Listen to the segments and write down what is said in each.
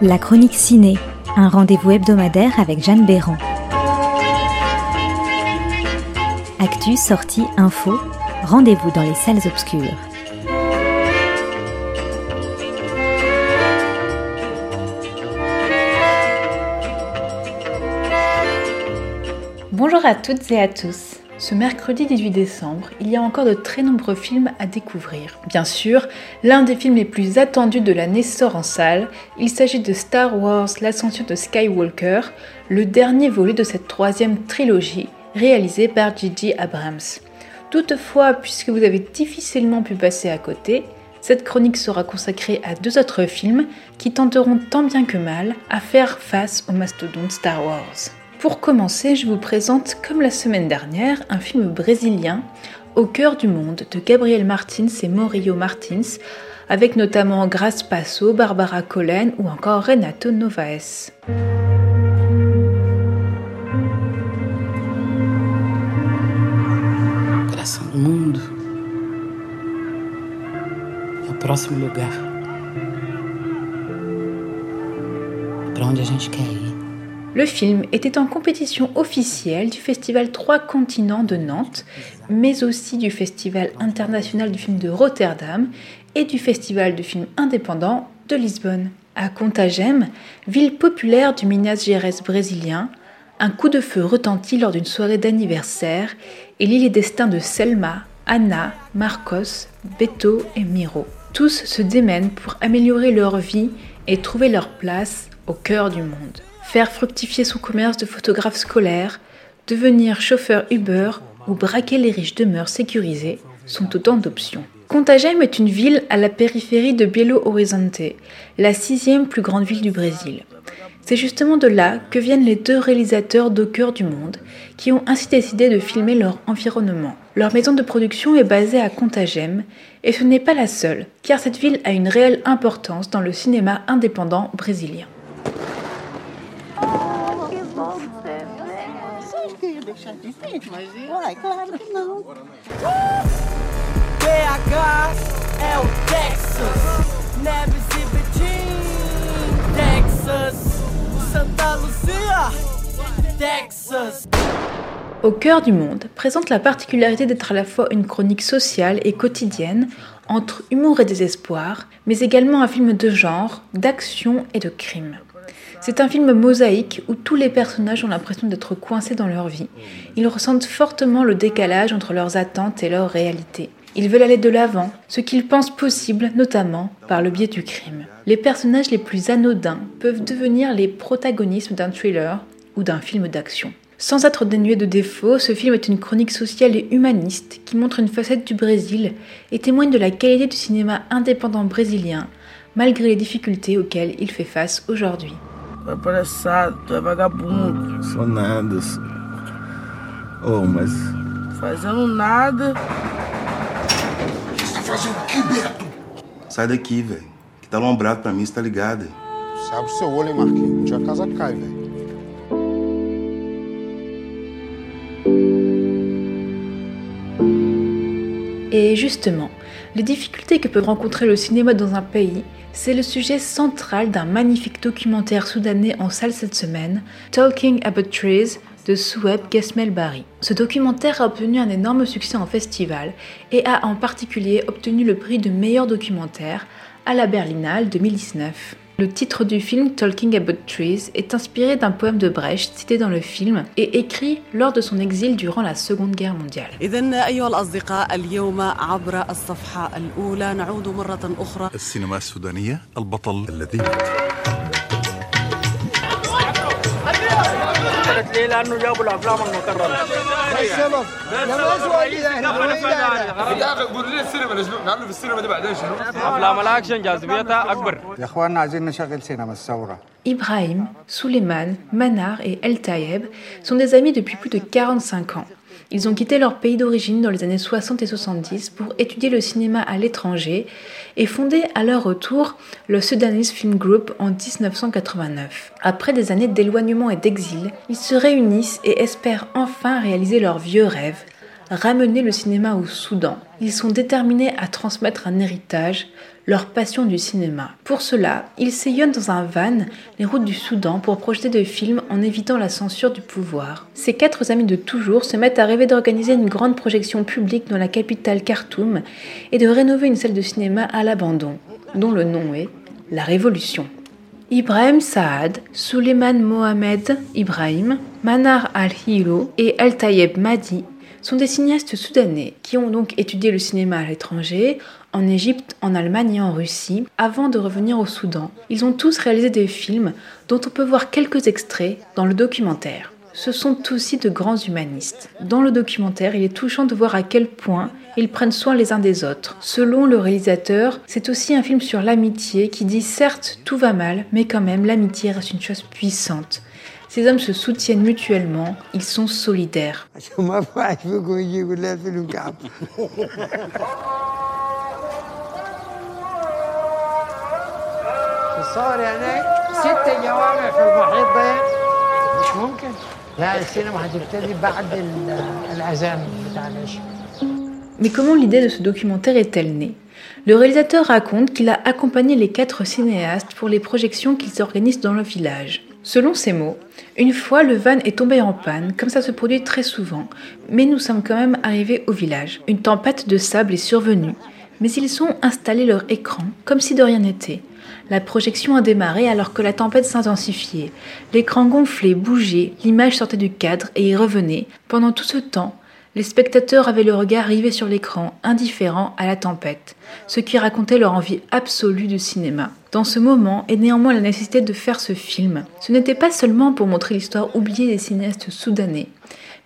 La chronique ciné, un rendez-vous hebdomadaire avec Jeanne Béran. Actu, sortie, info, rendez-vous dans les salles obscures. Bonjour à toutes et à tous. Ce mercredi 18 décembre, il y a encore de très nombreux films à découvrir. Bien sûr, l'un des films les plus attendus de l'année sort en salle. Il s'agit de Star Wars L'ascension de Skywalker, le dernier volet de cette troisième trilogie réalisée par J.J. Abrams. Toutefois, puisque vous avez difficilement pu passer à côté, cette chronique sera consacrée à deux autres films qui tenteront tant bien que mal à faire face au mastodonte Star Wars. Pour commencer, je vous présente, comme la semaine dernière, un film brésilien, Au cœur du monde, de Gabriel Martins et Morillo Martins, avec notamment Grace Passo, Barbara Collen ou encore Renato Novaes. Coração do mundo é o próximo lugar para. Le film était en compétition officielle du Festival Trois Continents de Nantes, mais aussi du Festival international du film de Rotterdam et du Festival du film indépendant de Lisbonne. À Contagem, ville populaire du Minas Gerais brésilien, un coup de feu retentit lors d'une soirée d'anniversaire et lit les destins de Selma, Anna, Marcos, Beto et Miro. Tous se démènent pour améliorer leur vie et trouver leur place au cœur du monde faire fructifier son commerce de photographe scolaire, devenir chauffeur Uber ou braquer les riches demeures sécurisées sont autant d'options. Contagem est une ville à la périphérie de Belo Horizonte, la sixième plus grande ville du Brésil. C'est justement de là que viennent les deux réalisateurs cœur du monde, qui ont ainsi décidé de filmer leur environnement. Leur maison de production est basée à Contagem, et ce n'est pas la seule, car cette ville a une réelle importance dans le cinéma indépendant brésilien. Deixar diferente, mas Uai, claro que não. BH é o Texas, Neves e Betim, Texas, Santa Lucia, Texas. Au cœur du monde présente la particularité d'être à la fois une chronique sociale et quotidienne, entre humour et désespoir, mais également un film de genre, d'action et de crime. C'est un film mosaïque où tous les personnages ont l'impression d'être coincés dans leur vie. Ils ressentent fortement le décalage entre leurs attentes et leur réalité. Ils veulent aller de l'avant, ce qu'ils pensent possible, notamment par le biais du crime. Les personnages les plus anodins peuvent devenir les protagonistes d'un thriller ou d'un film d'action. Sans être dénué de défauts, ce film est une chronique sociale et humaniste qui montre une facette du Brésil et témoigne de la qualité du cinéma indépendant brésilien, malgré les difficultés auxquelles il fait face aujourd'hui. Tu é palhaçada, tu é vagabundo. Sou nada. Sou... Oh, mas. Fazendo nada. Você tá fazendo o que, Beto? Sai daqui, velho. Que tá lombrado pra mim, você tá ligado? Você abre o seu olho, hein, Marquinhos? Um dia a casa cai, velho. Et justement, les difficultés que peut rencontrer le cinéma dans un pays, c'est le sujet central d'un magnifique documentaire soudanais en salle cette semaine, Talking About Trees de Soueb Gesmel Bari. Ce documentaire a obtenu un énorme succès en festival et a en particulier obtenu le prix de meilleur documentaire à la Berlinale 2019. Le titre du film Talking About Trees est inspiré d'un poème de Brecht cité dans le film et écrit lors de son exil durant la Seconde Guerre mondiale. Ibrahim, Suleiman, Manar et El Tayeb sont des amis depuis plus de 45 ans. Ils ont quitté leur pays d'origine dans les années 60 et 70 pour étudier le cinéma à l'étranger et fonder à leur retour le Sudanese Film Group en 1989. Après des années d'éloignement et d'exil, ils se réunissent et espèrent enfin réaliser leur vieux rêve, ramener le cinéma au Soudan. Ils sont déterminés à transmettre un héritage, leur passion du cinéma. Pour cela, ils sillonnent dans un van les routes du Soudan pour projeter des films en évitant la censure du pouvoir. Ces quatre amis de toujours se mettent à rêver d'organiser une grande projection publique dans la capitale Khartoum et de rénover une salle de cinéma à l'abandon, dont le nom est La Révolution. Ibrahim Saad, Suleiman Mohamed Ibrahim, Manar al-Hilo et Al-Tayeb Mahdi sont des cinéastes soudanais qui ont donc étudié le cinéma à l'étranger, en Égypte, en Allemagne et en Russie, avant de revenir au Soudan. Ils ont tous réalisé des films dont on peut voir quelques extraits dans le documentaire. Ce sont aussi de grands humanistes. Dans le documentaire, il est touchant de voir à quel point ils prennent soin les uns des autres. Selon le réalisateur, c'est aussi un film sur l'amitié qui dit certes tout va mal, mais quand même l'amitié reste une chose puissante. Ces hommes se soutiennent mutuellement, ils sont solidaires. Mais comment l'idée de ce documentaire est-elle née? Le réalisateur raconte qu'il a accompagné les quatre cinéastes pour les projections qu'ils organisent dans le village. Selon ses mots, une fois le van est tombé en panne, comme ça se produit très souvent, mais nous sommes quand même arrivés au village. Une tempête de sable est survenue, mais ils ont installé leur écran comme si de rien n'était. La projection a démarré alors que la tempête s'intensifiait. L'écran gonflait, bougeait, l'image sortait du cadre et y revenait. Pendant tout ce temps, les spectateurs avaient le regard rivé sur l'écran, indifférents à la tempête, ce qui racontait leur envie absolue de cinéma. Dans ce moment est néanmoins la nécessité de faire ce film. Ce n'était pas seulement pour montrer l'histoire oubliée des cinéastes soudanais,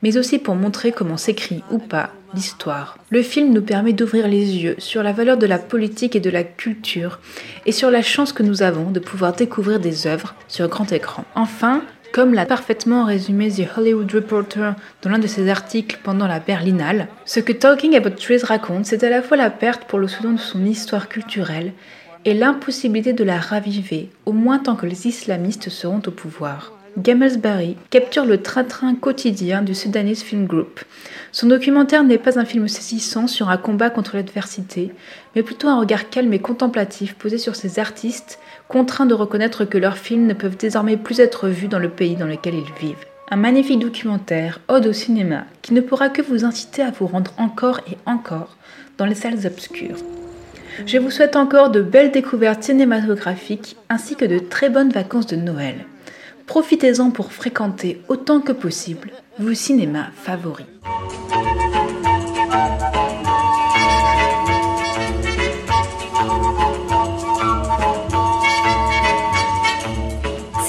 mais aussi pour montrer comment s'écrit ou pas l'histoire. Le film nous permet d'ouvrir les yeux sur la valeur de la politique et de la culture et sur la chance que nous avons de pouvoir découvrir des œuvres sur grand écran. Enfin, comme l'a parfaitement résumé The Hollywood Reporter dans l'un de ses articles pendant la Berlinale, ce que Talking About Trees raconte, c'est à la fois la perte pour le Soudan de son histoire culturelle et l'impossibilité de la raviver, au moins tant que les islamistes seront au pouvoir. Gamelsbury capture le train-train quotidien du Sudanese Film Group. Son documentaire n'est pas un film saisissant sur un combat contre l'adversité, mais plutôt un regard calme et contemplatif posé sur ces artistes contraints de reconnaître que leurs films ne peuvent désormais plus être vus dans le pays dans lequel ils vivent. Un magnifique documentaire, Ode au cinéma, qui ne pourra que vous inciter à vous rendre encore et encore dans les salles obscures. Je vous souhaite encore de belles découvertes cinématographiques ainsi que de très bonnes vacances de Noël. Profitez-en pour fréquenter autant que possible vos cinémas favoris.